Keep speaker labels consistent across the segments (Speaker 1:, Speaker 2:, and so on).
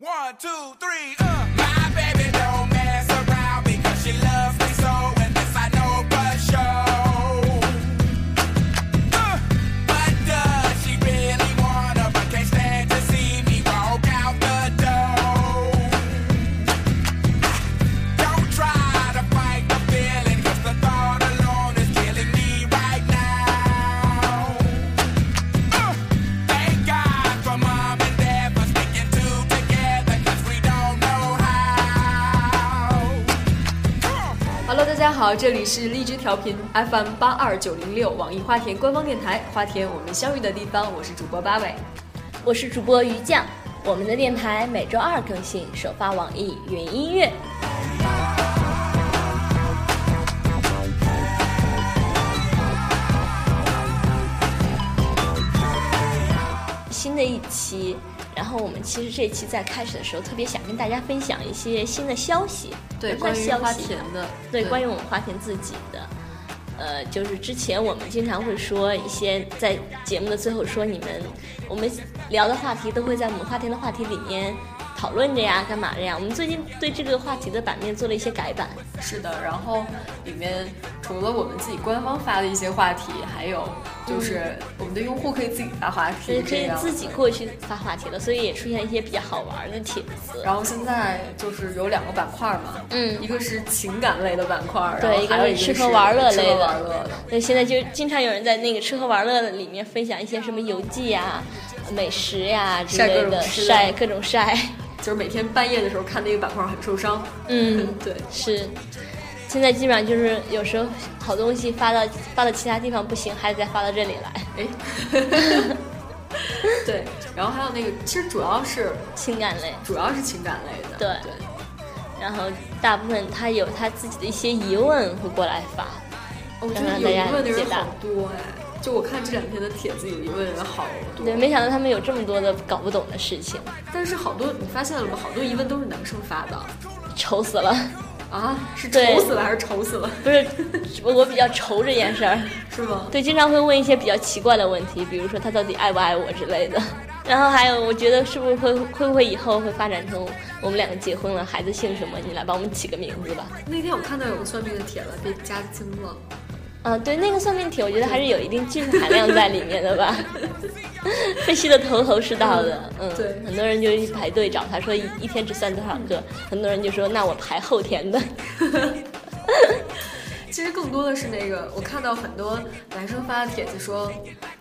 Speaker 1: One, two, three, uh.
Speaker 2: 大家好，这里是荔枝调频 FM 八二九零六，网易花田官方电台，花田我们相遇的地方，我是主播八尾。
Speaker 3: 我是主播于酱，我们的电台每周二更新，首发网易云音乐。新的一期，然后我们其实这期在开始的时候特别想跟大家分享一些新的消息，
Speaker 2: 对，关于花田的，
Speaker 3: 对，关于我们花田自己的，呃，就是之前我们经常会说一些在节目的最后说你们我们聊的话题都会在我们花田的话题里面讨论着呀，干嘛的呀？我们最近对这个话题的版面做了一些改版，
Speaker 2: 是的，然后里面除了我们自己官方发的一些话题，还有就是我们的用户可以自己发话题，
Speaker 3: 所以可以自己过去发话题了，所以也出现一些比较好玩的帖子。
Speaker 2: 然后现在就是有两个板块嘛，
Speaker 3: 嗯
Speaker 2: 一个是情感类的板块，
Speaker 3: 对，
Speaker 2: 一个
Speaker 3: 是吃喝玩乐类的
Speaker 2: 乐的。，
Speaker 3: 对，现在就经常有人在那个吃喝玩乐的里面分享一些什么游记呀、美食呀之类的晒各种晒。
Speaker 2: 就是每天半夜的时候看那个板块很受伤。
Speaker 3: 嗯，
Speaker 2: 对，
Speaker 3: 是，现在基本上就是有时候好东西发到发到其他地方不行，还得再发到这里来。
Speaker 2: 哎，对，然后还有那个，其实主要是
Speaker 3: 情感类，
Speaker 2: 主要是情感类的。
Speaker 3: 对。
Speaker 2: 对，
Speaker 3: 然后大部分他有他自己的一些疑问会过来发，
Speaker 2: 我觉得有
Speaker 3: 让大家
Speaker 2: 疑问的人
Speaker 3: 解答。
Speaker 2: 好多哎，就我看这两天的帖子，有疑问人好多。
Speaker 3: 对，没想到他们有这么多的搞不懂的事情，
Speaker 2: 但是好多你发现了吗？好多疑问都是男生发的
Speaker 3: 愁死了。
Speaker 2: 啊，是
Speaker 3: 对
Speaker 2: 愁死了还是愁死了？
Speaker 3: 不是，我比较愁这件事儿。
Speaker 2: 是吗？
Speaker 3: 对，经常会问一些比较奇怪的问题，比如说他到底爱不爱我之类的。然后还有，我觉得是不是会会不会以后会发展成我们两个结婚了，孩子姓什么？你来帮我们起个名字吧。
Speaker 2: 那天我看到有个算命的帖子被加精了，
Speaker 3: 啊，对，那个算命题，我觉得还是有一定技术含量在里面的吧，分析的头头是道的。嗯，
Speaker 2: 对
Speaker 3: 很多人就去排队找他说一一天只算多少个，很多人就说那我排后天的。
Speaker 2: 其实更多的是那个，我看到很多男生发的帖子说，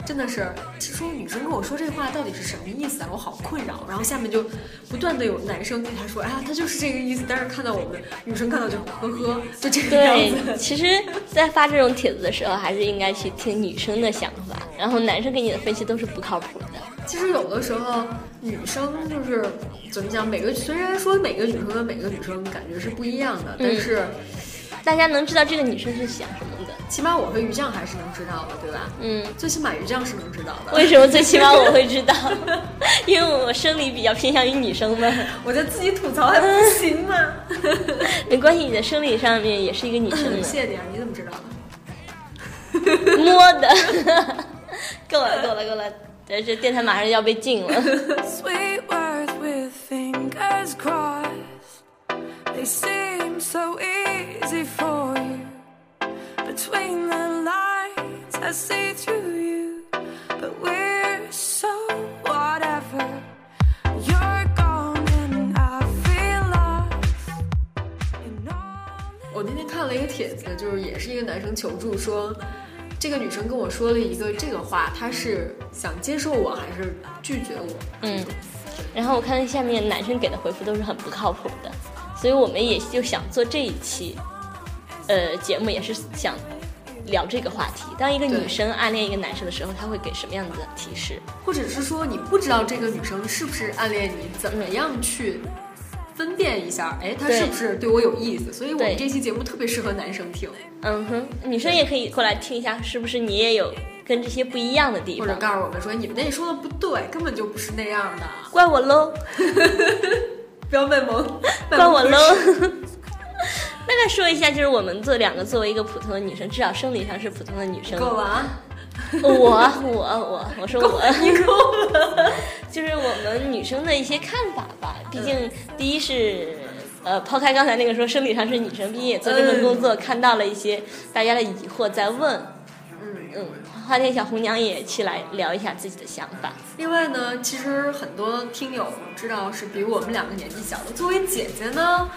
Speaker 2: 真的是，其实说女生跟我说这话到底是什么意思啊？我好困扰。然后下面就不断的有男生对她说，哎呀，他就是这个意思。但是看到我们女生看到就呵呵，就这个样
Speaker 3: 对，
Speaker 2: 子。
Speaker 3: 其实，在发这种帖子的时候，还是应该去听女生的想法，然后男生给你的分析都是不靠谱的。
Speaker 2: 其实有的时候女生就是怎么讲，每个虽然说每个女生跟每个女生感觉是不一样的，但是
Speaker 3: 大家能知道这个女生是想什么的。
Speaker 2: 起码我和于酱还是能知道的，对吧？
Speaker 3: 嗯，
Speaker 2: 最起码于酱是能知道的。
Speaker 3: 为什么最起码我会知道？因为我生理比较偏向于女生嘛。
Speaker 2: 我就自己吐槽还不行吗？
Speaker 3: 没关系，你的生理上面也是一个女生的，
Speaker 2: 谢谢你啊，你怎么知道的？
Speaker 3: 摸的。够了，够了，够了！这这电台马上要被禁了。
Speaker 4: Sweet words with fingers crossed. They seem so easy for you. Between the lines, I see through you. But we're so whatever. You're gone and I feel lost. All
Speaker 2: 我那天看了一个帖子，就是也是一个男生求助说，这个女生跟我说了一个这个话，她是想接受我还是拒绝我？
Speaker 3: 嗯，然后我看下面男生给的回复都是很不靠谱的，所以我们也就想做这一期，呃，节目也是想聊这个话题。当一个女生暗恋一个男生的时候，他会给什么样子的提示？
Speaker 2: 或者是说你不知道这个女生是不是暗恋你，怎么样去分辨一下？哎，她是不是对我有意思？所以我们这期节目特别适合男生听，
Speaker 3: 嗯哼，女生也可以过来听一下，是不是你也有跟这些不一样的地方
Speaker 2: 或者？告诉我们说你们那说的不对，根本就不是那样的，
Speaker 3: 怪我喽，
Speaker 2: 不要卖萌，卖
Speaker 3: 怪我喽
Speaker 2: 是。
Speaker 3: 大概说一下，就是我们做两个作为一个普通的女生，至少生理上是普通的女生，
Speaker 2: 够了啊！
Speaker 3: 我我我我说我，你够了，就是我们女生的一些看法吧。毕竟第一是。呃，抛开刚才那个说生理上是女生，毕竟也做这份工作，看到了一些大家的疑惑在问。
Speaker 2: 嗯
Speaker 3: 嗯，花田小红娘也去来聊一下自己的想法。
Speaker 2: 另外呢，其实很多听友知道是比我们两个年纪小的，作为姐姐呢，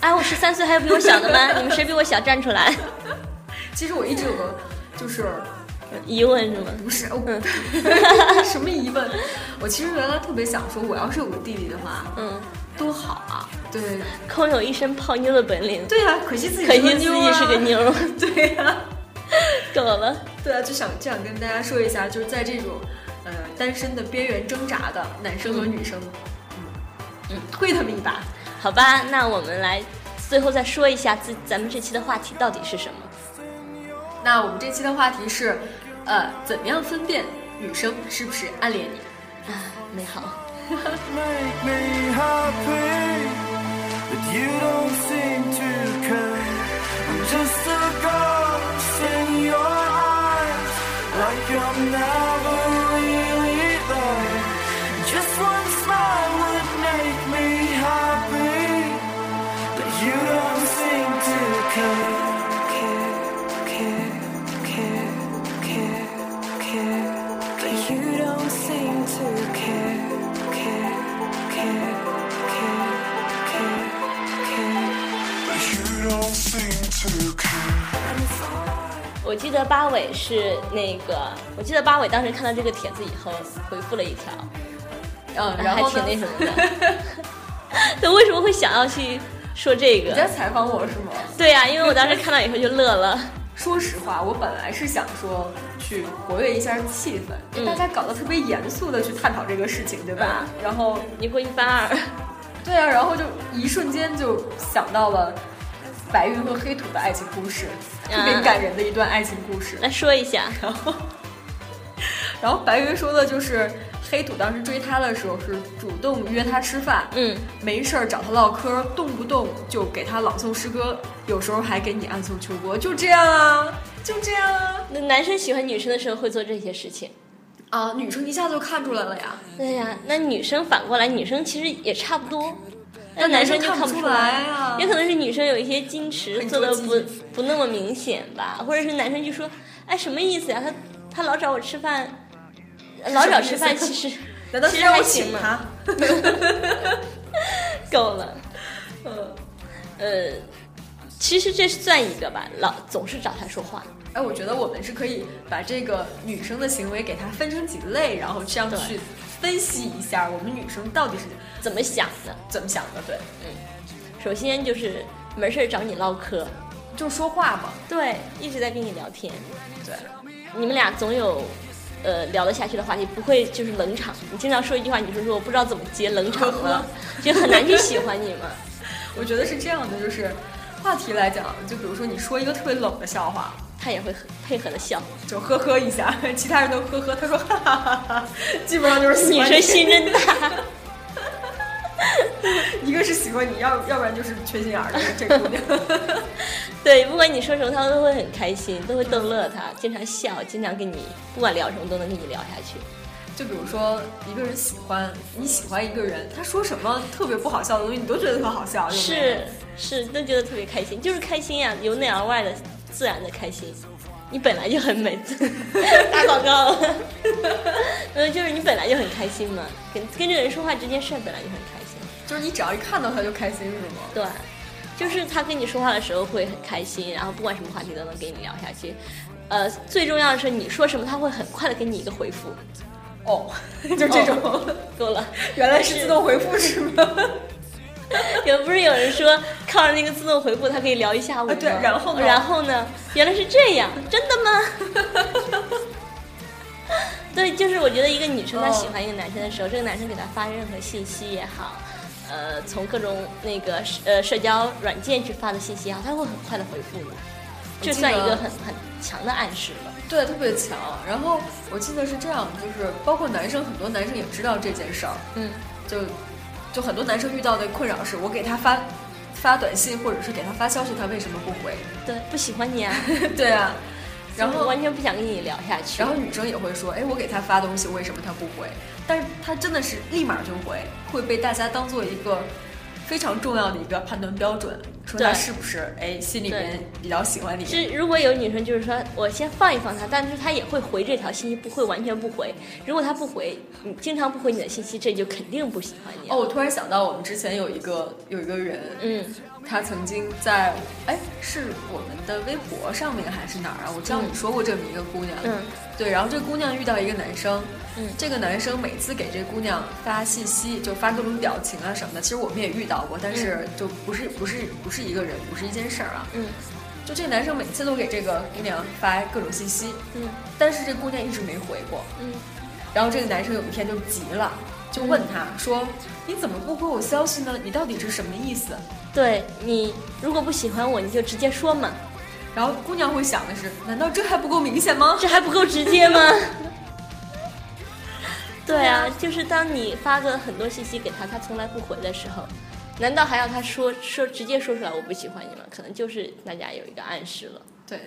Speaker 3: 哎，我十三岁，还有比我小的吗？你们谁比我小站出来？
Speaker 2: 其实我一直有个就是
Speaker 3: 疑问是吗？
Speaker 2: 不是，我 什么疑问？我其实原来特别想说，我要是有个弟弟的话，
Speaker 3: 嗯，
Speaker 2: 多好啊！对
Speaker 3: 空有一身泡妞的本领，
Speaker 2: 对啊，可惜自己
Speaker 3: 可惜自己是个
Speaker 2: 啊
Speaker 3: 妞，
Speaker 2: 对呀、
Speaker 3: 够了。
Speaker 2: 对啊，就想就想跟大家说一下，就是在这种呃单身的边缘挣扎的男生和女生，嗯嗯，推他们一把。
Speaker 3: 好吧，那我们来最后再说一下自咱们这期的话题到底是什么？
Speaker 2: 那我们这期的话题是，呃，怎么样分辨女生是不是暗恋你？
Speaker 3: 啊，美好。
Speaker 5: now
Speaker 3: 我记得八尾是那个，我记得八尾当时看到这个帖子以后回复了一条，
Speaker 2: 嗯，然后
Speaker 3: 还挺那什么的。他，为什么会想要去说这个
Speaker 2: 你在？采访我是吗？
Speaker 3: 对呀、因为我当时看到以后就乐了。
Speaker 2: 说实话，我本来是想说去活跃一下气氛，
Speaker 3: 嗯
Speaker 2: 大家搞得特别严肃的去探讨这个事情，对吧？
Speaker 3: 嗯
Speaker 2: 然后，
Speaker 3: 你过一翻二，
Speaker 2: 对啊，然后就一瞬间就想到了白云和黑土的爱情故事，特别
Speaker 3: 嗯
Speaker 2: 感人的一段爱情故事。
Speaker 3: 来说一下。
Speaker 2: 然后，然后白云说的就是黑土当时追他的时候是主动约他吃饭，
Speaker 3: 嗯，
Speaker 2: 没事儿找他唠嗑，动不动就给他朗诵诗歌，有时候还给你暗送秋波，就这样啊，就这样啊。
Speaker 3: 那男生喜欢女生的时候会做这些事情。
Speaker 2: 啊，女生一下就看出来了呀。
Speaker 3: 对呀、那女生反过来，女生其实也差不多。那
Speaker 2: 但
Speaker 3: 男生就看不出
Speaker 2: 来啊
Speaker 3: 也可能是女生有一些矜持，做的不不那么明显吧，或者是男生就说，哎，什么意思呀？他他老找我吃饭，老找吃饭，其实
Speaker 2: 难道
Speaker 3: 其实
Speaker 2: 是让我
Speaker 3: 还行嘛，
Speaker 2: 请他？
Speaker 3: 够了。呃，其实这算一个吧，老总是找他说话。
Speaker 2: 哎，我觉得我们是可以把这个女生的行为给它分成几类，然后这样去分析一下我们女生到底是
Speaker 3: 怎么想的？
Speaker 2: 怎么想的。对，嗯
Speaker 3: 首先就是没事儿找你唠嗑，
Speaker 2: 就说话嘛。
Speaker 3: 对，一直在跟你聊天，
Speaker 2: 对，
Speaker 3: 你们俩总有呃聊得下去的话题，不会就是冷场。你经常说一句话，你就说我不知道怎么接冷场了，就很难去喜欢你嘛。
Speaker 2: 我觉得是这样的，就是话题来讲，就比如说你说一个特别冷的笑话，
Speaker 3: 他也会很配合的笑，
Speaker 2: 就呵呵一下，其他人都呵呵，他说哈哈哈哈，基本上就是喜
Speaker 3: 女
Speaker 2: 欢你
Speaker 3: 生心真大。
Speaker 2: 一个是喜欢你，要要不然就是缺心眼儿的这姑娘。
Speaker 3: 对，不管你说什么，他都会很开心，都会逗乐他，经常笑，经常跟你不管聊什么都能跟你聊下去。
Speaker 2: 就比如说一个人喜欢你喜欢一个人，他说什么特别不好笑的东西，你都觉得特好笑，有有
Speaker 3: 是是，都觉得特别开心，就是开心呀、由内而外的自然的开心。你本来就很美，打广告，嗯，就是你本来就很开心嘛，跟跟这个人说话这件事儿本来就很开心。
Speaker 2: 就是你只要一看到他就开心，是吗？
Speaker 3: 对，就是他跟你说话的时候会很开心，然后不管什么话题都能跟你聊下去。呃，最重要的是你说什么，他会很快的给你一个回复。
Speaker 2: 哦，就这种，
Speaker 3: 够了，
Speaker 2: 原来是自动回复是吗？
Speaker 3: 也不是有人说靠着那个自动回复，他可以聊一下午
Speaker 2: 对然后呢
Speaker 3: 然后呢？原来是这样，真的吗？对，就是我觉得一个女生她
Speaker 2: 哦
Speaker 3: 喜欢一个男生的时候，这个男生给她发任何信息也好，呃，从各种那个呃社交软件去发的信息也好，他会很快的回复你，这算一个很很强的暗示了。
Speaker 2: 对，特别强。然后我记得是这样，就是包括男生，很多男生也知道这件事儿，
Speaker 3: 嗯，
Speaker 2: 就就很多男生遇到的困扰是，我给他发发短信或者是给他发消息，他为什么不回？
Speaker 3: 对，不喜欢你啊，
Speaker 2: 对啊，然后
Speaker 3: 完全不想跟你聊下去。
Speaker 2: 然后女生也会说，哎，我给他发东西，为什么他不回？但是他真的是立马就回，会被大家当做一个非常重要的一个判断标准，说他
Speaker 3: 对
Speaker 2: 是不是哎心里面比较喜欢你。
Speaker 3: 是如果有女生就是说我先放一放他，但是他也会回这条信息，不会完全不回。如果他不回，你经常不回你的信息，这就肯定不喜欢你。
Speaker 2: 哦，，我突然想到，我们之前有一个有一个人，
Speaker 3: 嗯，
Speaker 2: 他曾经在哎是我们的微博上面还是哪儿啊？我知道你说过这么一个姑娘，
Speaker 3: 嗯，
Speaker 2: 对，然后这姑娘遇到一个男生，
Speaker 3: 嗯。
Speaker 2: 这个男生每次给这姑娘发信息，就发各种表情啊什么的，其实我们也遇到过，但是就不是不是不是一个人，不是一件事儿啊，
Speaker 3: 嗯，
Speaker 2: 就这个男生每次都给这个姑娘发各种信息，
Speaker 3: 嗯，
Speaker 2: 但是这姑娘一直没回过，
Speaker 3: 嗯，
Speaker 2: 然后这个男生有一天就急了，就问她说：“你怎么不回我消息呢？你到底是什么意思？”
Speaker 3: 对你如果不喜欢我，你就直接说嘛，
Speaker 2: 然后姑娘会想的是：难道这还不够明显吗？
Speaker 3: 这还不够直接吗？对啊，就是当你发个很多信息给他，他从来不回的时候，难道还要他说说直接说出来我不喜欢你吗？可能就是大家有一个暗示了。
Speaker 2: 对，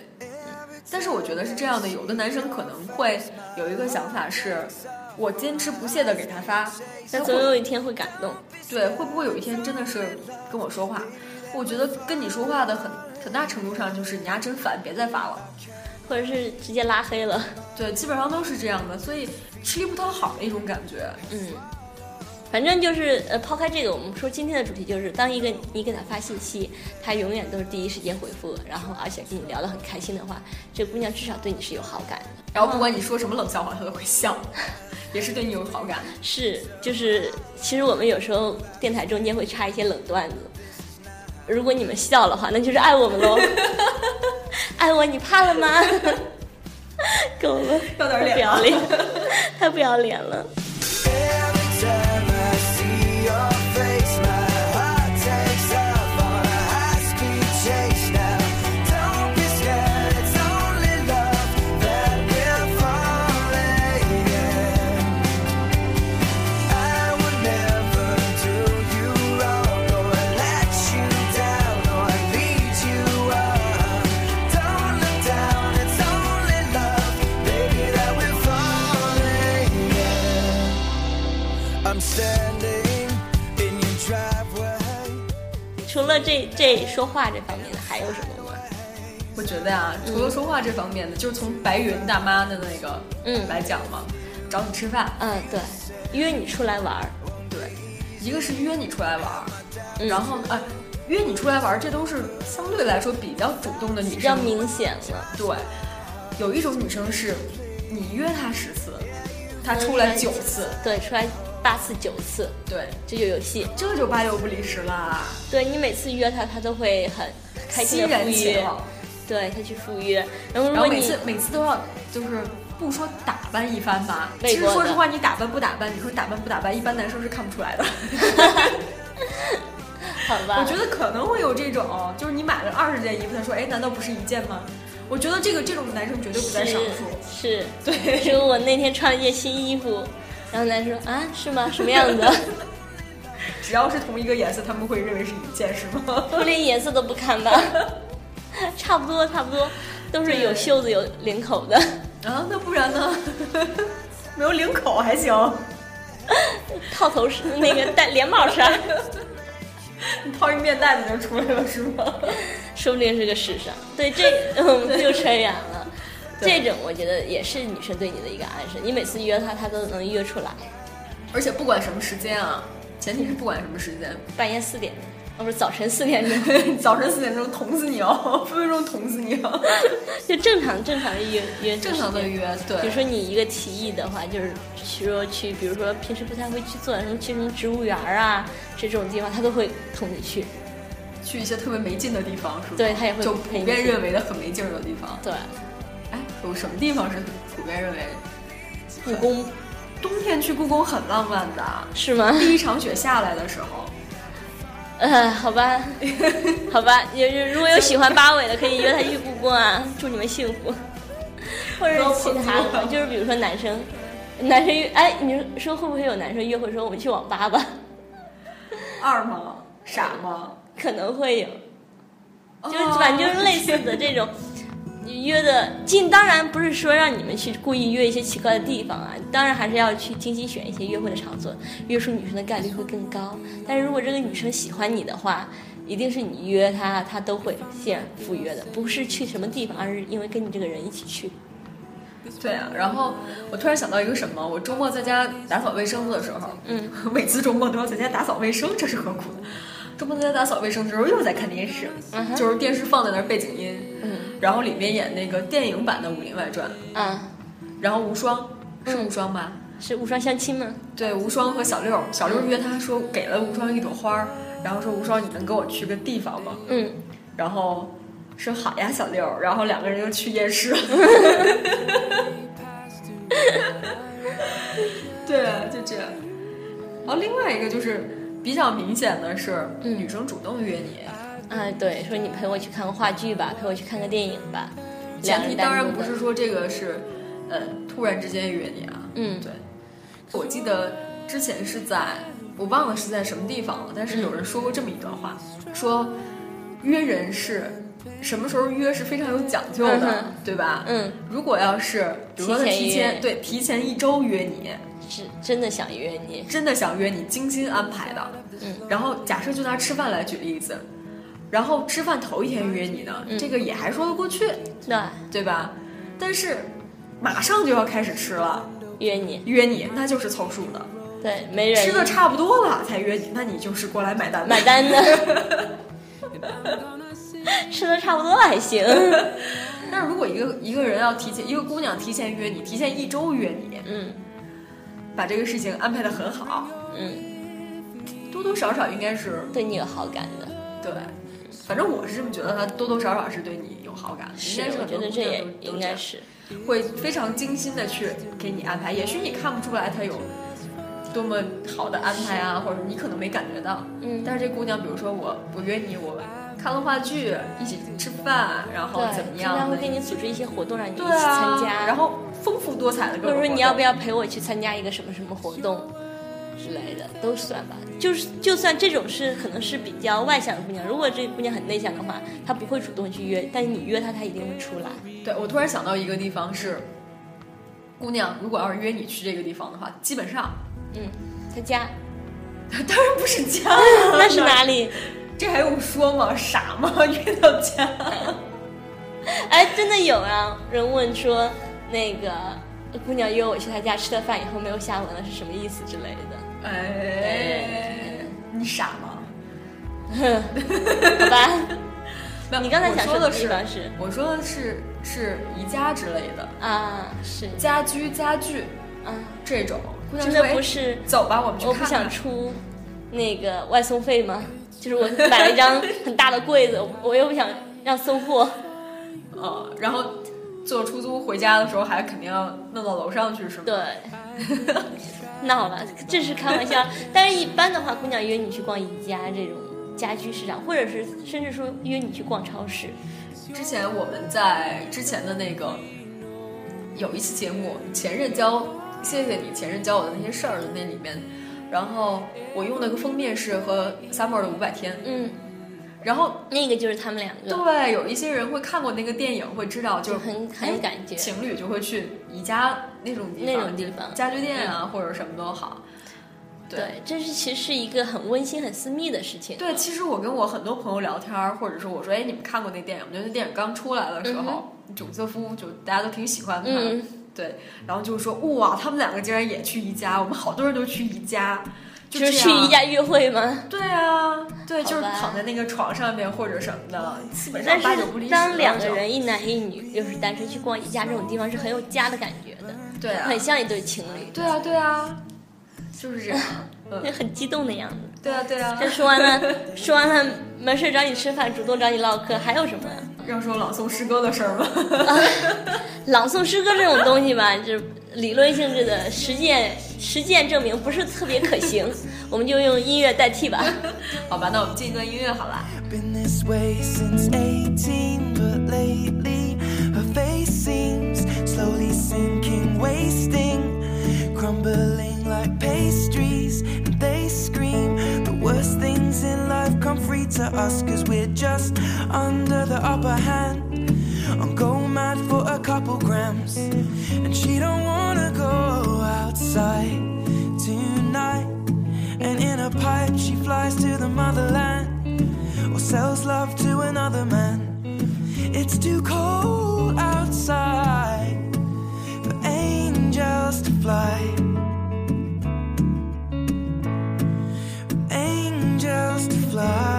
Speaker 2: 但是我觉得是这样的，有的男生可能会有一个想法是，我坚持不懈的给他发，
Speaker 3: 但总有一天会感动。
Speaker 2: 对，会不会有一天真的是跟我说话？我觉得跟你说话的很很大程度上就是你丫真烦，别再发了。
Speaker 3: 或者是直接拉黑了。
Speaker 2: 对，基本上都是这样的，所以吃力不讨好的一种感觉。
Speaker 3: 嗯，反正就是呃，抛开这个，我们说今天的主题就是，当一个你给他发信息，他永远都是第一时间回复，然后而且跟你聊得很开心的话，这姑娘至少对你是有好感的。
Speaker 2: 然后不管你说什么冷笑话，她都会笑，也是对你有好感。
Speaker 3: 是，就是其实我们有时候电台中间会插一些冷段子，如果你们笑的话，那就是爱我们喽。爱我，你怕了吗？够了，
Speaker 2: 要点脸
Speaker 3: 不要脸，太不要脸了。了这这说话这方面的，还有什么吗？
Speaker 2: 我觉得呀、除了说话这方面的，就是从白云大妈的那个
Speaker 3: 嗯。
Speaker 2: 来讲嘛，找你吃饭，
Speaker 3: 嗯，对，约你出来玩儿，
Speaker 2: 对，一个是约你出来玩儿，
Speaker 3: 嗯。
Speaker 2: 然后哎，约你出来玩儿，这都是相对来说比较主动的女生。
Speaker 3: 比较。明显了。
Speaker 2: 对，有一种女生是，你约她十次，她出来九次，
Speaker 3: 对，出来八次九次，
Speaker 2: 对，
Speaker 3: 这就有戏。
Speaker 2: 这就八九不离十啦，
Speaker 3: 对你每次约他，他都会很开心的赴约，对他去赴约。然后如
Speaker 2: 然后
Speaker 3: 果你
Speaker 2: 每次每次都要就是不说打扮一番吧，其实说实话，你打扮不打扮，你说打扮不打扮，一般男生是看不出来的。
Speaker 3: 好吧，
Speaker 2: 我觉得可能会有这种，就是你买了二十件衣服，他说，哎，难道不是一件吗？我觉得这个这种男生绝对不在少数。
Speaker 3: 是，
Speaker 2: 对
Speaker 3: 因为 我那天穿了一件新衣服，然后男生说啊是吗？什么样子？
Speaker 2: 只要是同一个颜色，他们会认为是一件，是吗？
Speaker 3: 我连颜色都不看吧？差不多差不多，都是有袖子有领口的。
Speaker 2: 啊，那不然呢？没有领口还行，
Speaker 3: 套头是那个戴连帽衫，
Speaker 2: 你套一面袋子就出来了，是吗？
Speaker 3: 说不定是个时尚。对，这嗯就扯远了。
Speaker 2: 对
Speaker 3: 这种我觉得也是女生对你的一个暗示，你每次约她，她都能约出来。
Speaker 2: 而且不管什么时间啊，前提是不管什么时间，
Speaker 3: 半夜四点，哦不是早晨四点钟，
Speaker 2: 早晨四点钟捅死你哦，分分钟捅死你哦。
Speaker 3: 就正常正常的约约
Speaker 2: 正常的约，对。
Speaker 3: 比如说你一个提议的话，就是说去，比如说平时不太会去做什么，去什么植物园啊这种地方，他都会同你去。
Speaker 2: 去一些特别没劲的地方，是吧？
Speaker 3: 对他也会
Speaker 2: 就普遍认为的很没劲儿的地方。
Speaker 3: 对，
Speaker 2: 哎，有什么地方是普遍认为
Speaker 3: 故宫
Speaker 2: 冬天去故宫很浪漫的？
Speaker 3: 是吗？
Speaker 2: 第一场雪下来的时候，
Speaker 3: 呃，好吧，好吧，也是如果有喜欢八尾的，可以约他去故宫啊，祝你们幸福。或者其他的，就是比如说男生，男生约，哎，你说会不会有男生约会说我们去网吧吧？
Speaker 2: 二吗？傻吗？
Speaker 3: 可能会有，就是
Speaker 2: 哦
Speaker 3: 反正就是类似的这种，约的尽当然不是说让你们去故意约一些奇怪的地方啊，当然还是要去精心选一些约会的场所，约出女生的概率会更高。但是如果这个女生喜欢你的话，一定是你约她，她都会欣然赴约的，不是去什么地方，而是因为跟你这个人一起去。
Speaker 2: 对啊，然后我突然想到一个什么，我周末在家打扫卫生的时候，
Speaker 3: 嗯，
Speaker 2: 每次周末都要在家打扫卫生，这是何苦呢？周末在打扫卫生的时候又在看电视，
Speaker 3: 嗯
Speaker 2: 就是电视放在那儿背景音，
Speaker 3: 嗯
Speaker 2: 然后里面演那个电影版的《武林外传》，
Speaker 3: 嗯，
Speaker 2: 然后无双是
Speaker 3: 嗯
Speaker 2: 无双吧？
Speaker 3: 是无双相亲吗？
Speaker 2: 对，无双和小六，小六约他说给了无双一朵花，然后说无双你能跟我去个地方吗？
Speaker 3: 嗯，
Speaker 2: 然后说好呀小六，然后两个人就去夜市了。对啊，就这样。然后另外一个就是比较明显的是，
Speaker 3: 嗯。
Speaker 2: 女生主动约你，
Speaker 3: 啊，对，说你陪我去看个话剧吧，陪我去看个电影吧。
Speaker 2: 前提当然不是说这个是，呃，突然之间约你啊。
Speaker 3: 嗯。
Speaker 2: 对，我记得之前是在我忘了是在什么地方了，但是有人说过这么一段话，说约人是什么时候约是非常有讲究的，
Speaker 3: 嗯。
Speaker 2: 对吧？
Speaker 3: 嗯，
Speaker 2: 如果要是比如说他
Speaker 3: 提前
Speaker 2: 提前对提前一周约你，
Speaker 3: 是真的想约你。
Speaker 2: 真的想约你，精心安排的。
Speaker 3: 嗯，
Speaker 2: 然后假设就拿吃饭来举例子，然后吃饭头一天约你呢，
Speaker 3: 嗯
Speaker 2: 这个也还说得过去，
Speaker 3: 对，
Speaker 2: 对吧？但是马上就要开始吃了，
Speaker 3: 约你，
Speaker 2: 约你那就是凑数的，
Speaker 3: 对，没人
Speaker 2: 吃的差不多了才约你，那你就是过来买单的
Speaker 3: 买。单的，吃的差不多了还行。
Speaker 2: 但是如果一个一个人要提前，一个姑娘提前约你，提前一周约你，
Speaker 3: 嗯
Speaker 2: 把这个事情安排的很好，
Speaker 3: 嗯，
Speaker 2: 多多少少应该是
Speaker 3: 对你有好感的，
Speaker 2: 对。反正我是这么觉得，他多多少少是对你有好感的，应该是
Speaker 3: 我
Speaker 2: 很多姑娘
Speaker 3: 觉得这也应该是。
Speaker 2: 会非常精心的去给你安排。也许你看不出来他有多么好的安排啊，或者你可能没感觉到。
Speaker 3: 嗯
Speaker 2: 但是这姑娘，比如说我，我约你，我看了话剧，一起吃饭，然后，怎么
Speaker 3: 经常
Speaker 2: 样的
Speaker 3: 会？给你组织一些活动，让你一起参加。
Speaker 2: 然后丰富多彩的各
Speaker 3: 或者。说你要不要陪我去参加一个什么什么活动之类的，都算吧。就是就算这种是可能是比较外向的姑娘，如果这个姑娘很内向的话，她不会主动去约，但是你约她，她一定会出来。
Speaker 2: 对我突然想到一个地方是，姑娘如果要是约你去这个地方的话，基本上
Speaker 3: 嗯，她家
Speaker 2: 当然不是家，
Speaker 3: 那是哪里？
Speaker 2: 这还用说吗？傻吗？遇到家。
Speaker 3: 哎，真的有啊！人问说那个姑娘约我去她家吃了饭以后没有下文了，是什么意思之类的。
Speaker 2: 哎，你傻吗？
Speaker 3: 好吧，你刚才想说的
Speaker 2: 是
Speaker 3: 是
Speaker 2: 我说的是是宜家之类的
Speaker 3: 啊，是
Speaker 2: 家居家具
Speaker 3: 啊，
Speaker 2: 这种。姑娘
Speaker 3: 真的不是。
Speaker 2: 走吧，我们去
Speaker 3: 我不
Speaker 2: 看看。
Speaker 3: 想出那个外送费吗？就是我买了一张很大的柜子，我又不想让送货。
Speaker 2: 呃，然后坐出租回家的时候，还肯定要弄到楼上去，是吗？
Speaker 3: 对，那好了，这是开玩笑。但是一般的话，姑娘约你去逛宜家这种家居市场，或者是甚至说约你去逛超市。
Speaker 2: 之前我们在之前的那个有一期节目，前任教，谢谢你前任教我的那些事儿的那里面，然后我用那个封面是和 Summer 的五百天，
Speaker 3: 嗯，
Speaker 2: 然后
Speaker 3: 那个就是他们两个，
Speaker 2: 对，有一些人会看过那个电影，会知道就
Speaker 3: 就很很有
Speaker 2: 哎
Speaker 3: 感觉。
Speaker 2: 情侣就会去宜家那种地方，
Speaker 3: 那种地方
Speaker 2: 家具店啊、或者什么都好。对
Speaker 3: 对，这是其实是一个很温馨、很私密的事情。
Speaker 2: 对，其实我跟我很多朋友聊天，或者说我说，哎，你们看过那电影吗？就那电影刚出来的时候，囧瑟夫就大家都挺喜欢的。
Speaker 3: 嗯，
Speaker 2: 对，然后就是说哇，他们两个竟然也去宜家，我们好多人都去宜家，就
Speaker 3: 就是去宜。家约会吗？
Speaker 2: 对啊，对，就是躺在那个床上面或者什么的，基本
Speaker 3: 但
Speaker 2: 上八九不离
Speaker 3: 是
Speaker 2: 十了。
Speaker 3: 当两个人一男一女，又是单身去逛宜家这种地方，是很有家的感觉的，
Speaker 2: 对啊，
Speaker 3: 很像一对情侣，
Speaker 2: 对啊，对啊，就是这样。嗯，
Speaker 3: 很激动的样子。
Speaker 2: 对啊，对啊。
Speaker 3: 这说完了，说完了，没事找你吃饭，主动找你唠嗑，还有什么？
Speaker 2: 要说朗诵诗歌的事儿吗？
Speaker 3: 朗诵诗歌这种东西吧，就是理论性质的，实践实践证明不是特别可行，我们就用音乐代替吧。
Speaker 2: 好吧，那我们进一段音乐好了。
Speaker 5: To us, cause we're just under the upper hand. I'm going mad for a couple grams. And she don't wanna go outside tonight. And in a pipe, she flies to the motherland or sells love to another man. It's too cold outside for angels to fly. For angels to fly.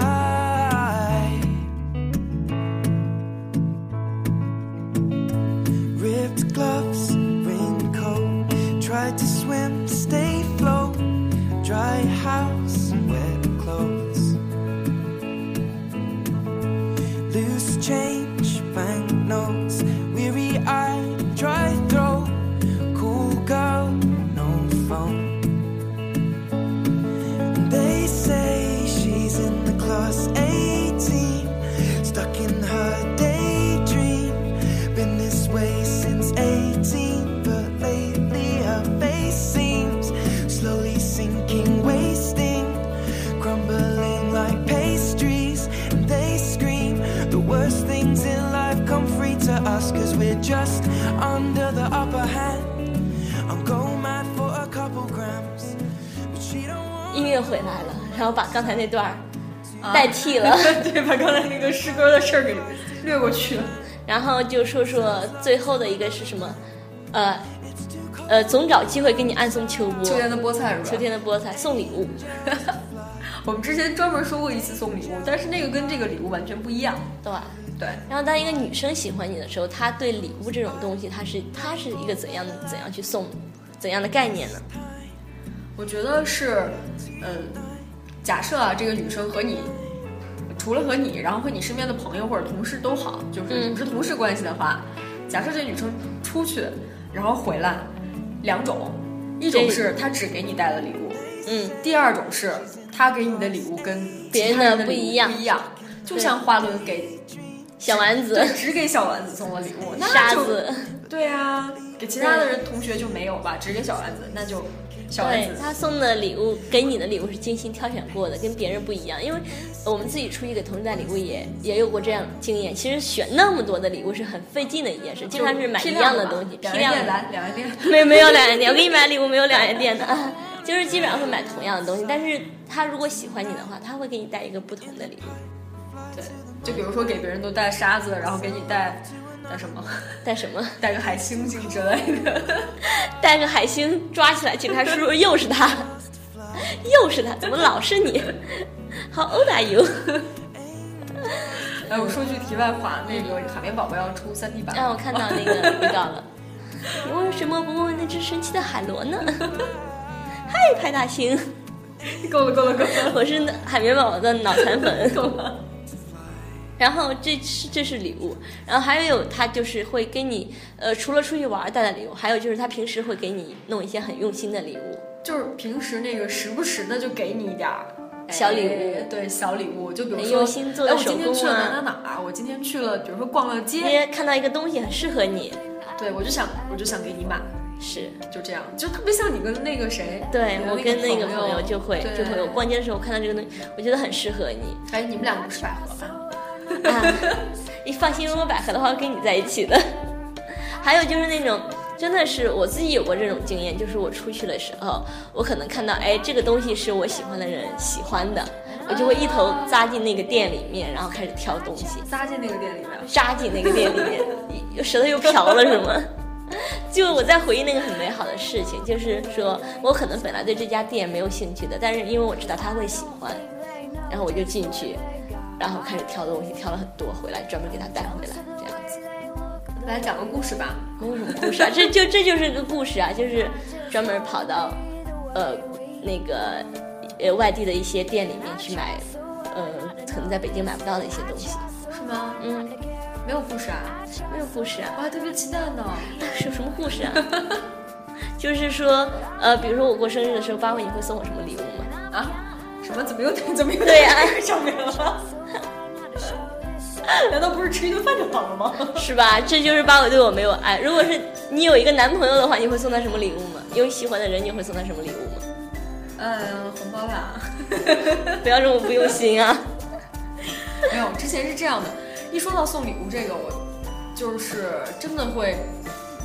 Speaker 3: 音乐回来了，然后把刚才那段儿代替了，
Speaker 2: 对，把刚才那个诗歌的事儿给略过去了。
Speaker 3: 然后就说说最后的一个是什么？呃呃，总找机会给你暗送秋波，
Speaker 2: 秋天的菠菜是吧？
Speaker 3: 秋天的菠菜送礼物，
Speaker 2: 我们之前专门说过一次送礼物，但是那个跟这个礼物完全不一样。
Speaker 3: 对吧？
Speaker 2: 对，
Speaker 3: 然后当一个女生喜欢你的时候，她对礼物这种东西，她是她是一个怎样怎样去送，怎样的概念呢？
Speaker 2: 我觉得是，嗯，假设啊，这个女生和你，除了和你，然后和你身边的朋友或者同事都好，就是
Speaker 3: 嗯
Speaker 2: 你们是同事关系的话，假设这女生出去，然后回来，两种，一种是她只给你带了礼物，
Speaker 3: 嗯，
Speaker 2: 第二种是她给你的礼物跟
Speaker 3: 别人不一样
Speaker 2: 不一样，就像花轮给
Speaker 3: 小丸子。
Speaker 2: 对、只给小丸子送了礼物，那就
Speaker 3: 沙子，
Speaker 2: 对啊，给其他的人同学就没有吧，只给小丸子，那就小丸
Speaker 3: 对
Speaker 2: 子
Speaker 3: 他送的礼物，给你的礼物是精心挑选过的，跟别人不一样。因为我们自己出去给同事带礼物也也有过这样经验。其实选那么多的礼物是很费劲的一件事，经常是买一样的东西，批量的。
Speaker 2: 两元店。
Speaker 3: 没没有两元店，我给你买礼物没有两元店的，啊就是基本上会买同样的东西。但是他如果喜欢你的话，他会给你带一个不同的礼物，
Speaker 2: 对，就比如说给别人都带沙子，然后给你带带什么，
Speaker 3: 带什么？
Speaker 2: 带个海星星之类的。
Speaker 3: 带个海星抓起来，警察叔叔 又是他，又是他，怎么老是你？How old are you？
Speaker 2: 哎，我说句题外话，那个海绵宝宝要出三 D 版，
Speaker 3: 啊我看到那个预告了。你为什么不问问那只神奇的海螺呢？嗨，派大星，
Speaker 2: 够了够了够了，
Speaker 3: 我是海绵宝宝的脑残粉。
Speaker 2: 够了。
Speaker 3: 然后这是这是礼物，然后还有他就是会给你，呃，除了出去玩带的礼物，还有就是他平时会给你弄一些很用心的礼物。
Speaker 2: 就是平时那个时不时的就给你一点儿
Speaker 3: 小礼物
Speaker 2: 哎对小礼物，就比如说
Speaker 3: 用心做的
Speaker 2: 哎我今天去了哪哪哪啊？我今天去了，比如说逛了
Speaker 3: 因
Speaker 2: 街，
Speaker 3: 为看到一个东西很适合你，
Speaker 2: 对我就想我就想给你买，
Speaker 3: 是
Speaker 2: 就这样，就特别像你跟那个谁，
Speaker 3: 对我跟那个
Speaker 2: 朋
Speaker 3: 朋友就会就会，我逛街的时候看到这个东西，我觉得很适合你。
Speaker 2: 哎，你们两个不是百合吧？
Speaker 3: 啊，你放心，如果百合的话，会跟你在一起的。还有就是那种，真的是我自己有过这种经验，就是我出去的时候，我可能看到，哎，这个东西是我喜欢的人喜欢的，我就会一头扎进那个店里面，然后开始挑东西，
Speaker 2: 扎进那个店里面，
Speaker 3: 扎进那个店里面，又舌头又瓢了是吗？就我在回忆那个很美好的事情，就是说我可能本来对这家店没有兴趣的，但是因为我知道他会喜欢，然后我就进去，然后开始挑东西，挑了很多回来，专门给他带回来，这样子。
Speaker 2: 来讲个故事吧。
Speaker 3: 没有什么故事啊，这就这就是个故事啊，就是专门跑到呃那个呃外地的一些店里面去买，呃可能在北京买不到的一些东西。
Speaker 2: 是吗？
Speaker 3: 嗯，
Speaker 2: 没有故事啊，
Speaker 3: 没有故事啊。
Speaker 2: 我还特别期待呢。
Speaker 3: 是有什么故事啊？就是说，呃，比如说我过生日的时候，八位你会送我什么礼物吗？
Speaker 2: 啊？什么？怎么又怎么又
Speaker 3: 对呀
Speaker 2: 上面了？难道不是吃一顿饭就好了吗？
Speaker 3: 是吧？这就是八尾对我没有爱。如果是你有一个男朋友的话，你会送他什么礼物吗？有喜欢的人，你会送他什么礼物吗？
Speaker 2: 嗯，红包啦。
Speaker 3: 不要这么不用心啊！
Speaker 2: 没有，之前是这样的。一说到送礼物这个，我就是真的会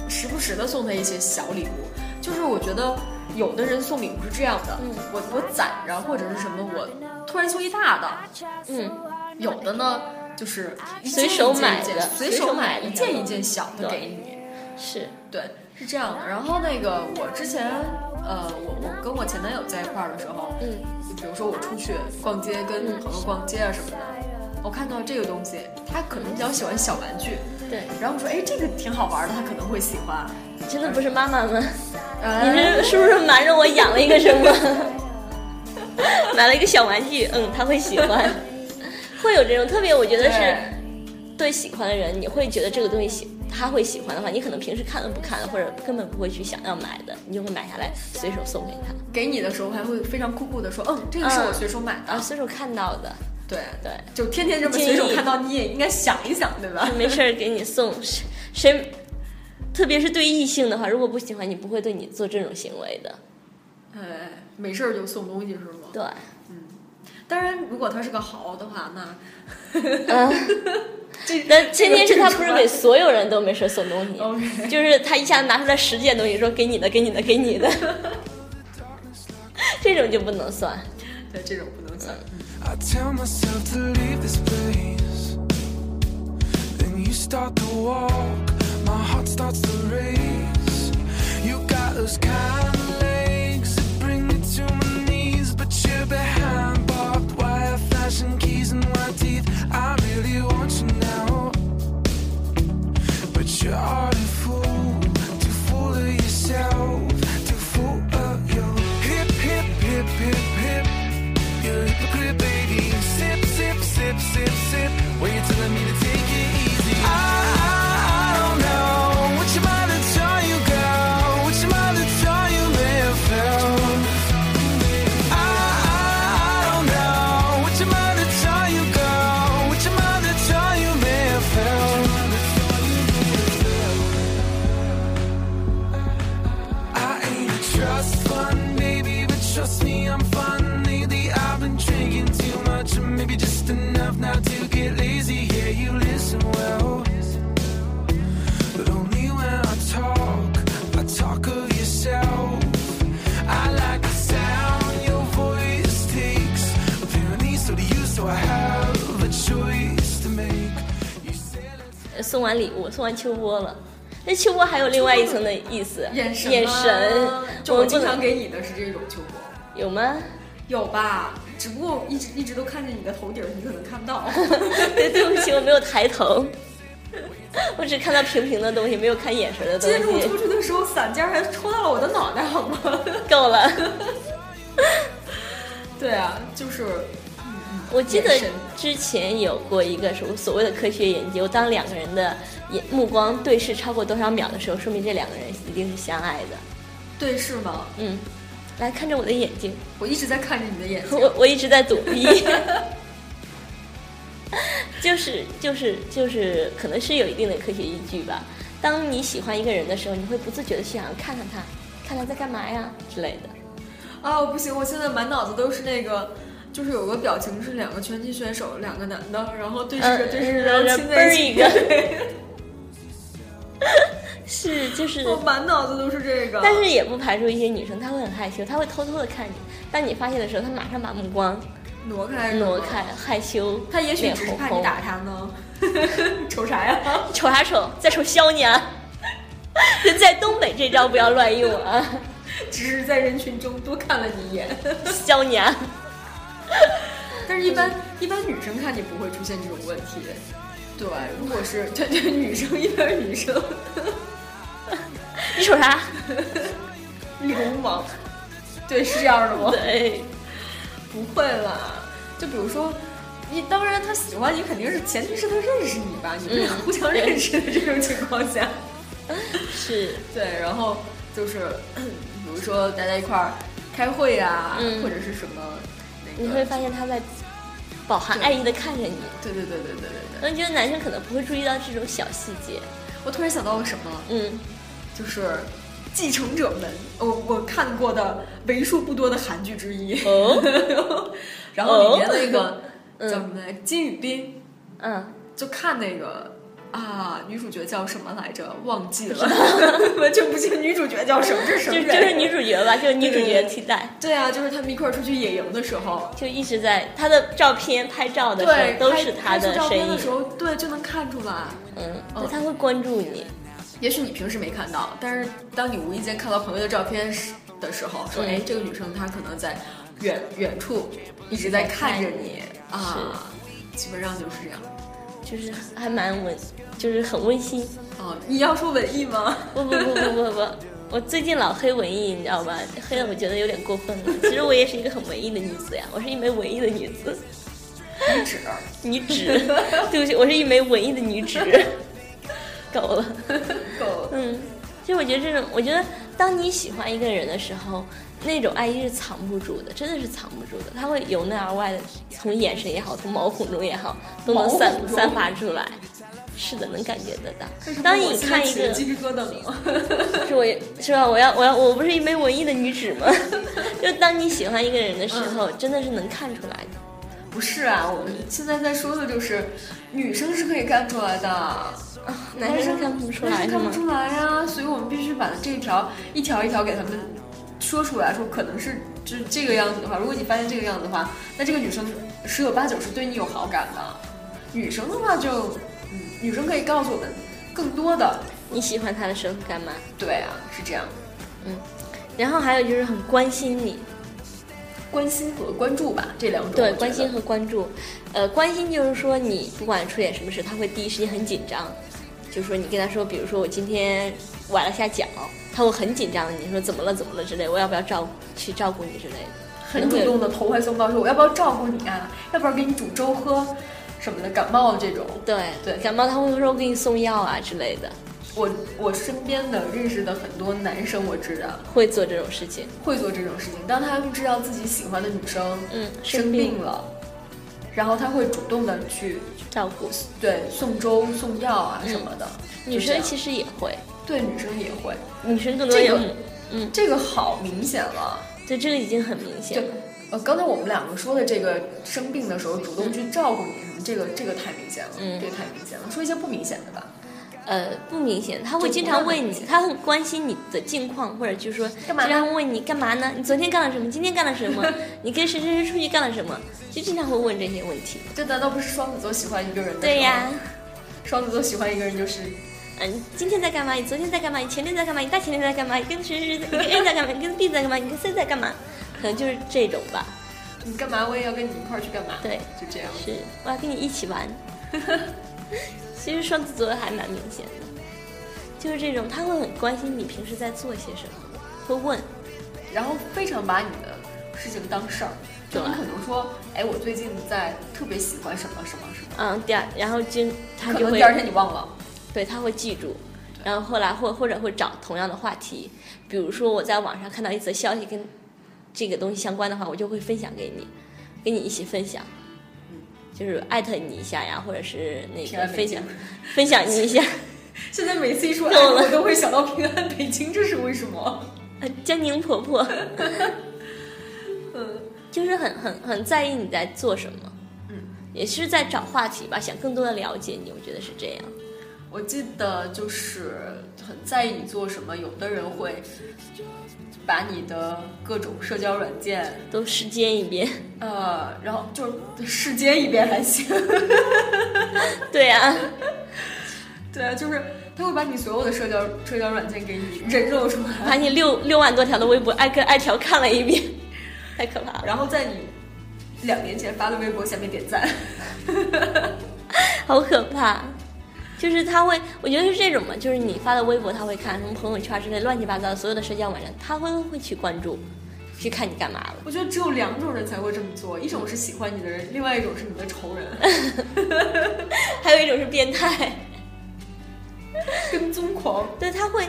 Speaker 2: 时不时的送他一些小礼物。就是我觉得有的人送礼物是这样的，
Speaker 3: 嗯
Speaker 2: 我我攒着或者是什么，我突然送一大的，
Speaker 3: 嗯，
Speaker 2: 有的呢就是
Speaker 3: 随手买的随手
Speaker 2: 买一件一件小的给你。
Speaker 3: 是，
Speaker 2: 对，是这样的。然后那个我之前，呃，我我跟我前男友在一块儿的时候，
Speaker 3: 嗯，
Speaker 2: 就比如说我出去逛街，跟朋友逛街啊什么的，我看到这个东西，他可能比较喜欢小玩具，
Speaker 3: 对，
Speaker 2: 然后我说，哎，这个挺好玩的，他可能会喜欢。
Speaker 3: 真的不是妈妈吗？你
Speaker 2: 哎
Speaker 3: 这是不是瞒着我养了一个什么？买了一个小玩具，嗯，他会喜欢，会有这种特别，我觉得是
Speaker 2: 对
Speaker 3: 对喜欢的人，你会觉得这个东西喜他会喜欢的话，你可能平时看都不看，或者根本不会去想要买的，你就会买下来随手送给他，
Speaker 2: 给你的时候还会非常酷酷的说，嗯，这个是我随手买的。
Speaker 3: 啊，随手看到的，
Speaker 2: 对
Speaker 3: 对，
Speaker 2: 就天天这么随手看到，你也应该想一想，对吧？
Speaker 3: 没事儿给你送，谁谁，特别是对异性的话，如果不喜欢你，不会对你做这种行为的，
Speaker 2: 哎，没事儿就送东西是吗？
Speaker 3: 对，
Speaker 2: 当然，如果他是个豪的话，那
Speaker 3: 嗯。
Speaker 2: 这
Speaker 3: 但前提是他不是给
Speaker 2: 给
Speaker 3: 所有人都没事送东西就是他一下拿出来十件东西，说给你的，给你的，给你的，这种就不能算。
Speaker 2: 对这种不能算。
Speaker 5: I your heart. Enough not to get lazy. Yeah, you listen well, but only when I talk. I talk of yourself. I like the sound your voice takes. Apparently, so do you, so I have a choice to make. You say let's
Speaker 3: 送完礼物，送完秋波了。那秋波还有另外一层的意思，
Speaker 2: 眼神，
Speaker 3: 眼神，
Speaker 2: 就我经常给你的是这种秋波，
Speaker 3: 有吗？
Speaker 2: 有吧？只不过一直一直都看着你的头顶儿，你可能看不到。
Speaker 3: 对，对不起，我没有抬头，我只看到平平的东西，没有看眼神的东
Speaker 2: 今天中午出。去的时候，伞尖儿还戳到了我的脑袋，好吗？
Speaker 3: 够了，
Speaker 2: 对啊，就是
Speaker 3: 我记得之前有过一个什么所谓的科学研究，当两个人的眼目光对视超过多少秒的时候，说明这两个人一定是相爱的。
Speaker 2: 对视吗？
Speaker 3: 嗯，来看着我的眼睛，
Speaker 2: 我一直在看着你的眼睛。
Speaker 3: 我我一直在躲避。就是就是就是，可能是有一定的科学依据吧。当你喜欢一个人的时候，你会不自觉的去想要看看他，看他在干嘛呀之类的。
Speaker 2: 啊，不行，我现在满脑子都是那个，就是有个表情是两个拳击选手，两个男的，然后对视着
Speaker 3: 嗯
Speaker 2: 对视着，
Speaker 3: 然后
Speaker 2: 亲在一起。
Speaker 3: 是就是，
Speaker 2: 我满脑子都是这个。
Speaker 3: 但是也不排除一些女生她会很害羞，她会偷偷的看你。当你发现的时候，她马上把目光
Speaker 2: 挪开
Speaker 3: 挪开，害羞，
Speaker 2: 她也许
Speaker 3: 脸
Speaker 2: 只是。怕你打她呢。瞅啥呀？
Speaker 3: 瞅啥瞅？在瞅削你啊！在东北这招不要乱用啊，
Speaker 2: 只是在人群中多看了你一眼。
Speaker 3: 削你啊！
Speaker 2: 但是，一般一般女生看你不会出现这种问题。对，如果是对对女生，一般女生
Speaker 3: 你瞅啥？
Speaker 2: 流氓。对，是这样的吗？
Speaker 3: 对，
Speaker 2: 不会啦。就比如说，你当然他喜欢你，肯定是前提是他认识你吧？你们俩
Speaker 3: 嗯
Speaker 2: 互相认识的这种情况下，
Speaker 3: 是，
Speaker 2: 对，然后就是比如说大家一块儿开会啊，
Speaker 3: 嗯
Speaker 2: 或者是什么那个，
Speaker 3: 你会发现他在饱含爱意的看着你。
Speaker 2: 对对对对对对对。
Speaker 3: 我觉得男生可能不会注意到这种小细节。
Speaker 2: 我突然想到了什么，
Speaker 3: 嗯，
Speaker 2: 就是《继承者们》，我我看过的为数不多的韩剧之一。
Speaker 3: 哦，
Speaker 2: 然后里面那个、
Speaker 3: 嗯。
Speaker 2: 叫什么来，金宇彬，
Speaker 3: 嗯。
Speaker 2: 就看那个啊，女主角叫什么来着？忘记了，完全不记得女主角叫什么，这是什么？
Speaker 3: 就就是女主角吧，就是女主角替代，
Speaker 2: 对啊，就是他们一块儿出去野营的时候，
Speaker 3: 就一直在她的照片拍照的时候都是她
Speaker 2: 拍出照
Speaker 3: 的身影
Speaker 2: 片的时，候，对，就能看出来。
Speaker 3: 嗯，
Speaker 2: 哦。
Speaker 3: 对，她会关注你，
Speaker 2: 也许你平时没看到，但是当你无意间看到朋友的照片时的时候，说，
Speaker 3: 嗯
Speaker 2: 哎，这个女生她可能在远远处一直在看着你啊，基本上就是这样。
Speaker 3: 就是还蛮温，就是很温馨。
Speaker 2: 哦，你要说文艺吗？
Speaker 3: 不不不不不不，我最近老黑文艺，你知道吧？黑的我觉得有点过分了。其实我也是一个很文艺的女子呀，我是一枚文艺的女子，
Speaker 2: 女纸，
Speaker 3: 女纸。对不起，我是一枚文艺的女纸。够了。
Speaker 2: 够了。
Speaker 3: 嗯，其实我觉得这种，我觉得当你喜欢一个人的时候，那种爱意是藏不住的，真的是藏不住的，它会由内而外的，从眼神也好，从毛孔中也好，都能散散发出来。是的，能感觉得到。当你看一个，
Speaker 2: 鸡皮疙瘩了。
Speaker 3: 是我是吧？我要我要我不是一枚文艺的女纸吗？就当你喜欢一个人的时候，真的是能看出来的。
Speaker 2: 不是啊，我们现在在说的就是女生是可以看出来的，
Speaker 3: 男生看不出来
Speaker 2: 看不？出来呀、所以我们必须把这一条一条一条给他们说出来，说可能是就是这个样子的话，如果你发现这个样子的话，那这个女生十有八九是对你有好感的。女生的话就，嗯，女生可以告诉我们更多的，
Speaker 3: 你喜欢他的时候干嘛？
Speaker 2: 对啊，是这样，嗯
Speaker 3: 然后还有就是很关心你，
Speaker 2: 关心和关注吧，这两种
Speaker 3: 对，关心和关注。呃，关心就是说你不管出点什么事，他会第一时间很紧张。就是说你跟他说，比如说我今天崴了下脚，他会很紧张。你说怎么了怎么了之类，我要不要照去照顾你之类的。
Speaker 2: 很主动的投怀送抱，说我要不要照顾你啊？要不要给你煮粥喝什么的？感冒了这种，
Speaker 3: 对
Speaker 2: 对
Speaker 3: 感冒他会说我给你送药啊之类的，
Speaker 2: 我我身边的认识的很多男生，我知道
Speaker 3: 会做这种事情。
Speaker 2: 会做这种事情。当他们知道自己喜欢的女生
Speaker 3: 嗯，
Speaker 2: 生病了，然后他会主动的去
Speaker 3: 照顾。
Speaker 2: 对送粥送药啊什么的。
Speaker 3: 女生其实也会，
Speaker 2: 对女生也会，
Speaker 3: 女生更多
Speaker 2: 这个
Speaker 3: 有，嗯，
Speaker 2: 这个好明显了。
Speaker 3: 对，这个已经很明显
Speaker 2: 对
Speaker 3: 了。，
Speaker 2: 呃，刚才我们两个说的这个生病的时候主动去照顾你什么，这个这个太明显了，
Speaker 3: 嗯
Speaker 2: 这个太明显了。说一些不明显的吧。
Speaker 3: 呃，不明显，他会经常问你他很关心你的近况，或者就是说
Speaker 2: 干嘛呢
Speaker 3: 经常问你干嘛呢？你昨天干了什么？今天干了什么？你跟谁谁谁出去干了什么？就经常会问这些问题。
Speaker 2: 这难道不是双子座喜欢一个人的？
Speaker 3: 对呀，，
Speaker 2: 双子座喜欢一个人就是
Speaker 3: 嗯，你今天在干嘛？你昨天在干嘛？你前天在干嘛？你大前天在干嘛？你跟谁谁谁？你跟 A 在干嘛？你跟 B 在干嘛？你跟 C 在干嘛？可能就是这种吧。
Speaker 2: 你干嘛，我也要跟你一块儿去干嘛。
Speaker 3: 对，
Speaker 2: 就这样。
Speaker 3: 是我要跟你一起玩。其实双子座还蛮明显的，就是这种他会很关心你平时在做些什么，会问。
Speaker 2: 然后非常把你的事情当事儿，就你可能说，哎，我最近在特别喜欢什么什么什么，
Speaker 3: 嗯，第二，然后今他就会
Speaker 2: 第二天你忘了。
Speaker 3: 对，他会记住，然后后来或或者会找同样的话题，比如说我在网上看到一则消息跟这个东西相关的话，我就会分享给你，跟你一起分享，就是艾特你一下呀，或者是那个分享分享你一下，
Speaker 2: 现在每次一说
Speaker 3: 够了。
Speaker 2: 爱我都会想到平安北京，这是为什么？
Speaker 3: 呃江宁婆婆，
Speaker 2: 嗯，
Speaker 3: 就是很很很在意你在做什么，
Speaker 2: 嗯，
Speaker 3: 也是在找话题吧，想更多的了解你，我觉得是这样。
Speaker 2: 我记得就是很在意你做什么，有的人会把你的各种社交软件，
Speaker 3: 都试奸一遍，
Speaker 2: 呃，然后就是试奸一遍还行。
Speaker 3: 对啊，
Speaker 2: 对啊，就是他会把你所有的社交社交软件给你人肉出来，
Speaker 3: 把你六六万多条的微博挨个挨条看了一遍，太可怕了。
Speaker 2: 然后在你两年前发的微博下面点赞。
Speaker 3: 好可怕。就是他会，我觉得是这种嘛，就是你发的微博他会看，什么朋友圈之类乱七八糟所有的社交网站，他会会去关注，去看你干嘛了。
Speaker 2: 我觉得只有两种人才会这么做，一种是喜欢你的人，另外一种是你的仇人
Speaker 3: 还有一种是变态，
Speaker 2: 跟踪狂。
Speaker 3: 对，他会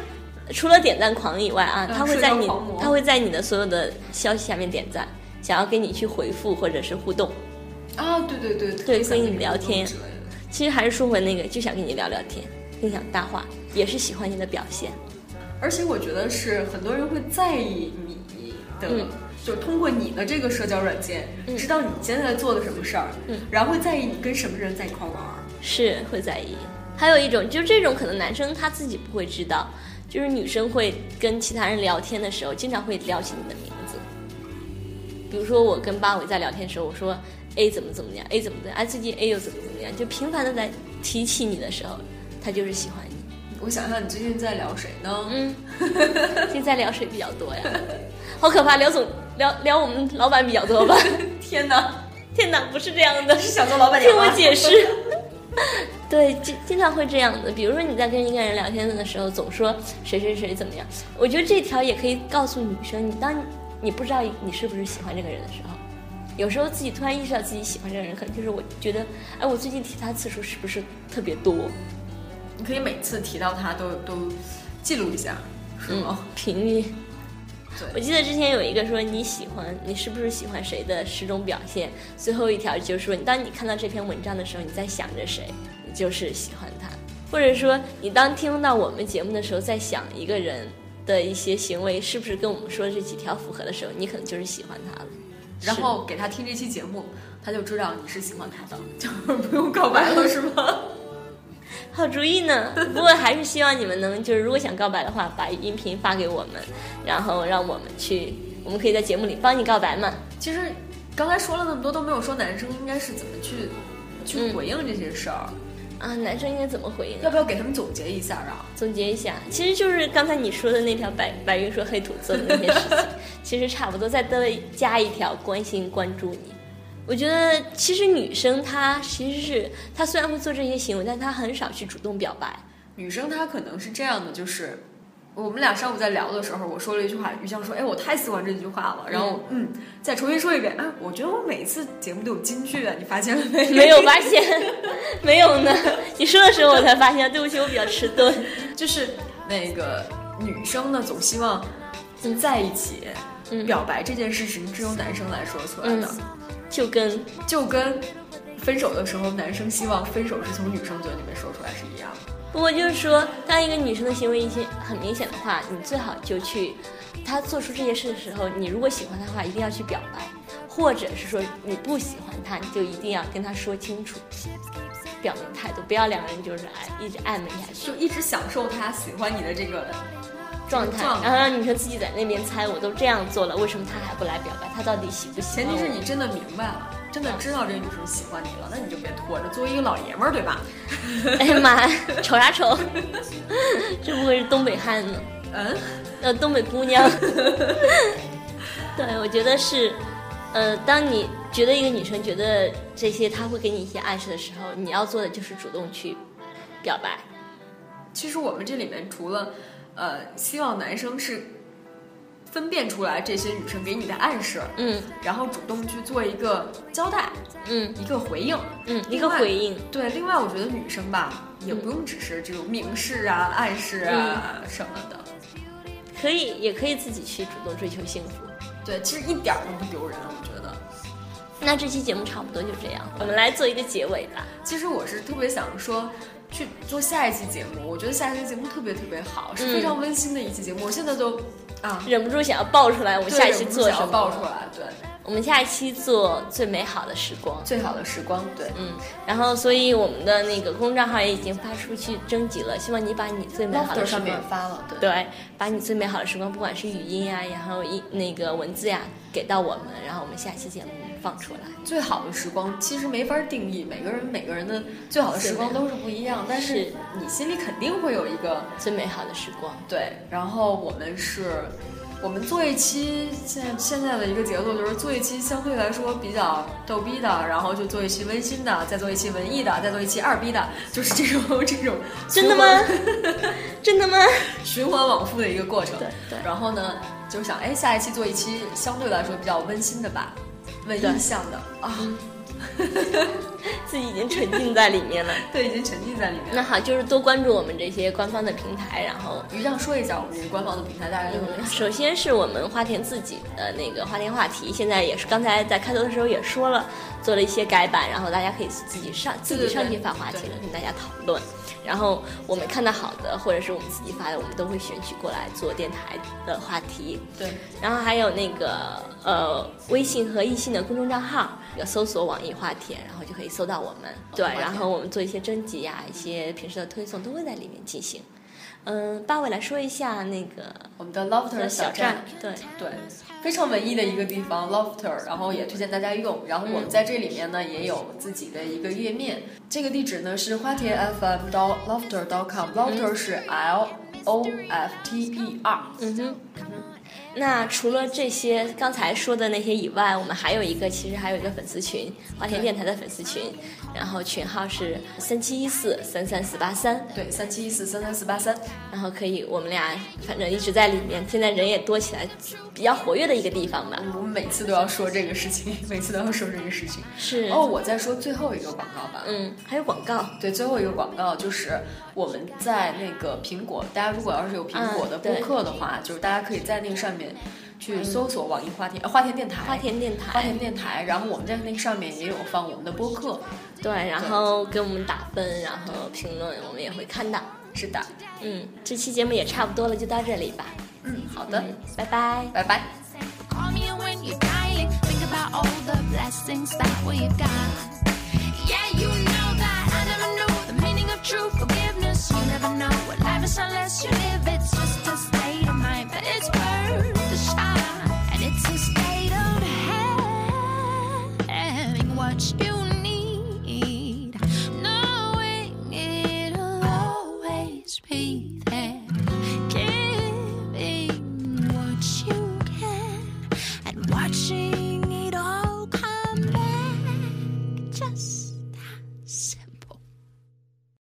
Speaker 3: 除了点赞狂以外啊，
Speaker 2: 嗯
Speaker 3: 他会在你他会在你的所有的消息下面点赞，想要跟你去回复或者是互动。
Speaker 2: 啊，对对对，
Speaker 3: 对跟你聊天。其实还是说回那个，就想跟你聊聊天，跟你讲大话，也是喜欢你的表现。
Speaker 2: 而且我觉得是很多人会在意你的，
Speaker 3: 嗯
Speaker 2: 就通过你的这个社交软件，
Speaker 3: 嗯
Speaker 2: 知道你现在在做的什么事儿，
Speaker 3: 嗯
Speaker 2: 然后会在意你跟什么人在一块玩儿。
Speaker 3: 是会在意，还有一种就是这种可能男生他自己不会知道，就是女生会跟其他人聊天的时候，经常会聊起你的名字。比如说我跟八尾在聊天的时候，我说 A 怎么怎么样，A 怎么怎么样，哎最近 A 又怎么怎么样，就频繁的在提起你的时候，他就是喜欢你。
Speaker 2: 我想想，你最近在聊谁呢？
Speaker 3: 嗯，现在聊谁比较多呀？好可怕，聊总聊聊我们老板比较多吧？
Speaker 2: 天哪，
Speaker 3: 天哪，不是这样的，
Speaker 2: 是想做老板
Speaker 3: 听我解释。对，经经常会这样的。比如说你在跟一个人聊天的时候，总说谁谁谁怎么样，我觉得这条也可以告诉女生，你当你你不知道你是不是喜欢这个人的时候，有时候自己突然意识到自己喜欢这个人，可能就是我觉得，哎，我最近提他次数是不是特别多？
Speaker 2: 你可以每次提到他都都记录一下，是吗？
Speaker 3: 频率。
Speaker 2: 对
Speaker 3: 我记得之前有一个说你喜欢你是不是喜欢谁的十种表现，最后一条就是说，当你看到这篇文章的时候，你在想着谁，你就是喜欢他，或者说你当听到我们节目的时候，在想一个人的一些行为是不是跟我们说的这几条符合的时候，你可能就是喜欢他了。
Speaker 2: 然后给他听这期节目，他就知道你是喜欢他的，就是不用告白了，是吗？
Speaker 3: 好主意呢，不过还是希望你们能就是如果想告白的话，把音频发给我们，然后让我们去，我们可以在节目里帮你告白嘛。
Speaker 2: 其实刚才说了那么多，都没有说男生应该是怎么去去
Speaker 3: 嗯
Speaker 2: 回应这些事儿，
Speaker 3: 啊，男生应该怎么回应、啊？
Speaker 2: 要不要给他们总结一下啊？
Speaker 3: 总结一下，其实就是刚才你说的那条白白云说黑土做的那些事情，其实差不多，再多加一条关心关注你。我觉得其实女生她其实是她虽然会做这些行为，但她很少去主动表白。
Speaker 2: 女生她可能是这样的，就是我们俩上午在聊的时候，我说了一句话，于香说：“哎，我太喜欢这句话了。”然后嗯，再重新说一遍，哎，我觉得我每次节目都有金句啊，你发现了没？
Speaker 3: 没有发现，没有呢。你说的时候我才发现，对不起，我比较迟钝。
Speaker 2: 就是那个女生呢，总希望在一起。
Speaker 3: 嗯。
Speaker 2: 表白这件事情只有男生来说出来的，
Speaker 3: 嗯。就跟
Speaker 2: 就跟分手的时候，男生希望分手是从女生嘴里面说出来是一样的。
Speaker 3: 不过就是说，当一个女生的行为一些很明显的话，你最好就去，她做出这些事的时候，你如果喜欢她的话，一定要去表白，或者是说你不喜欢她，你就一定要跟她说清楚，表明态度，不要两个人就是爱一直暧昧下去。
Speaker 2: 就一直享受他喜欢你的这个
Speaker 3: 状态，然后让女生自己在那边猜，我都这样做了，为什么他还不来表白？他到底喜不喜欢前？
Speaker 2: 提是你真的明白了，真的知道这个女生喜欢你了，那你就别拖着。作为一个老爷们儿，对吧？
Speaker 3: 哎呀妈呀，瞅啥瞅？这不会是东北汉呢？
Speaker 2: 嗯，
Speaker 3: 呃，东北姑娘。对，我觉得是，呃，当你觉得一个女生觉得这些她会给你一些暗示的时候，你要做的就是主动去表白。
Speaker 2: 其实我们这里面除了呃，希望男生是分辨出来这些女生给你的暗示，
Speaker 3: 嗯
Speaker 2: 然后主动去做一个交代，
Speaker 3: 嗯
Speaker 2: 一个回应。
Speaker 3: 嗯，一个回应。
Speaker 2: 对，另外我觉得女生吧，也不用只是这种明示啊、暗示啊什么的。
Speaker 3: 可以，也可以自己去主动追求幸福。
Speaker 2: 对，其实一点儿都不丢人，我觉得。
Speaker 3: 那这期节目差不多就这样，我们来做一个结尾吧。
Speaker 2: 其实我是特别想说，去做下一期节目。我觉得下一期节目特别特别好，是非常温馨的一期节目。我现在都啊，
Speaker 3: 忍不住想要爆出来，我们下一期
Speaker 2: 忍不住想要
Speaker 3: 做什么？
Speaker 2: 爆出来，对，
Speaker 3: 我们下一期做最美好的时光。
Speaker 2: 最好的时光，对。
Speaker 3: 嗯，然后所以我们的那个公众账号也已经发出去征集了，希望你把你最美好的时光，
Speaker 2: 发了，对。
Speaker 3: 对，把你最美好的时光，不管是语音呀、然后一那个文字呀，给到我们，然后我们下期节目放出来。
Speaker 2: 最好的时光其实没法定义，每个人每个人的最好的时光都是不一样，但是
Speaker 3: 是
Speaker 2: 你心里肯定会有一个
Speaker 3: 最美好的时光，
Speaker 2: 对。然后我们是，我们做一期现在现在的一个节奏就是做一期相对来说比较逗逼的，然后就做一期温馨的，再做一期文艺的，再做一期二逼的，就是这种这种
Speaker 3: 真的吗？真的吗？
Speaker 2: 循环往复的一个过程。
Speaker 3: 对对
Speaker 2: 然后呢，就想哎，下一期做一期相对来说比较温馨的吧，文
Speaker 3: 对
Speaker 2: 艺向的啊，
Speaker 3: 自己已经沉浸在里面了。
Speaker 2: 对，已经沉浸在里面了。
Speaker 3: 那好，就是多关注我们这些官方的平台，然后
Speaker 2: 于酱说一下我们这个官方的平台，大家有哪些？
Speaker 3: 首先是我们花田自己的那个花田话题，现在也是刚才在开头的时候也说了，做了一些改版，然后大家可以自己上自己上去发话题了，跟大家讨论。然后我们看到好的，或者是我们自己发的，我们都会选取过来做电台的话题。
Speaker 2: 对，
Speaker 3: 然后还有那个呃微信和易信的公众账号，要搜索网易花田，然后就可以搜到我们。对，然后我们做一些征集呀、一些平时的推送都会在里面进行。嗯，八尾来说一下那个
Speaker 2: 我们的 Lofter
Speaker 3: 小
Speaker 2: 站
Speaker 3: 站，，对，
Speaker 2: 对，非常文艺的一个地方，Lofter，然后也推荐大家用。然后我们在这里面呢也有自己的一个页面，这个地址呢是花田 FM 到 Lofter dot com，Lofter 是 L O F T E R。
Speaker 3: 嗯哼。那除了这些刚才说的那些以外，我们还有一个，其实还有一个粉丝群，花田电台的粉丝群，然后群号是三七一四三三四八三，
Speaker 2: 对，三七一四三三四八三。
Speaker 3: 然后可以我们俩反正一直在里面，现在人也多起来，比较活跃的一个地方吧。
Speaker 2: 我们每次都要说这个事情，每次都要说这个事情。
Speaker 3: 是
Speaker 2: 哦，，我再说最后一个广告吧。
Speaker 3: 嗯，还有广告，
Speaker 2: 对，最后一个广告就是我们在那个苹果，大家如果要是有苹果的播
Speaker 3: 嗯对
Speaker 2: 客的话，就是大家可以在那个上面去搜索网易花田、花田电台、
Speaker 3: 花田电台、
Speaker 2: 花田电台，然后我们在那个上面也有放我们的播客，
Speaker 3: 对，然后给我们打分，然后评论，我们也会看到。
Speaker 2: 是的，
Speaker 3: 嗯，这期节目也差不多了，就到这里吧。
Speaker 2: 嗯，好的，
Speaker 3: 拜拜，
Speaker 2: 拜拜。
Speaker 6: Truth, forgiveness, you never know what life is unless you live it.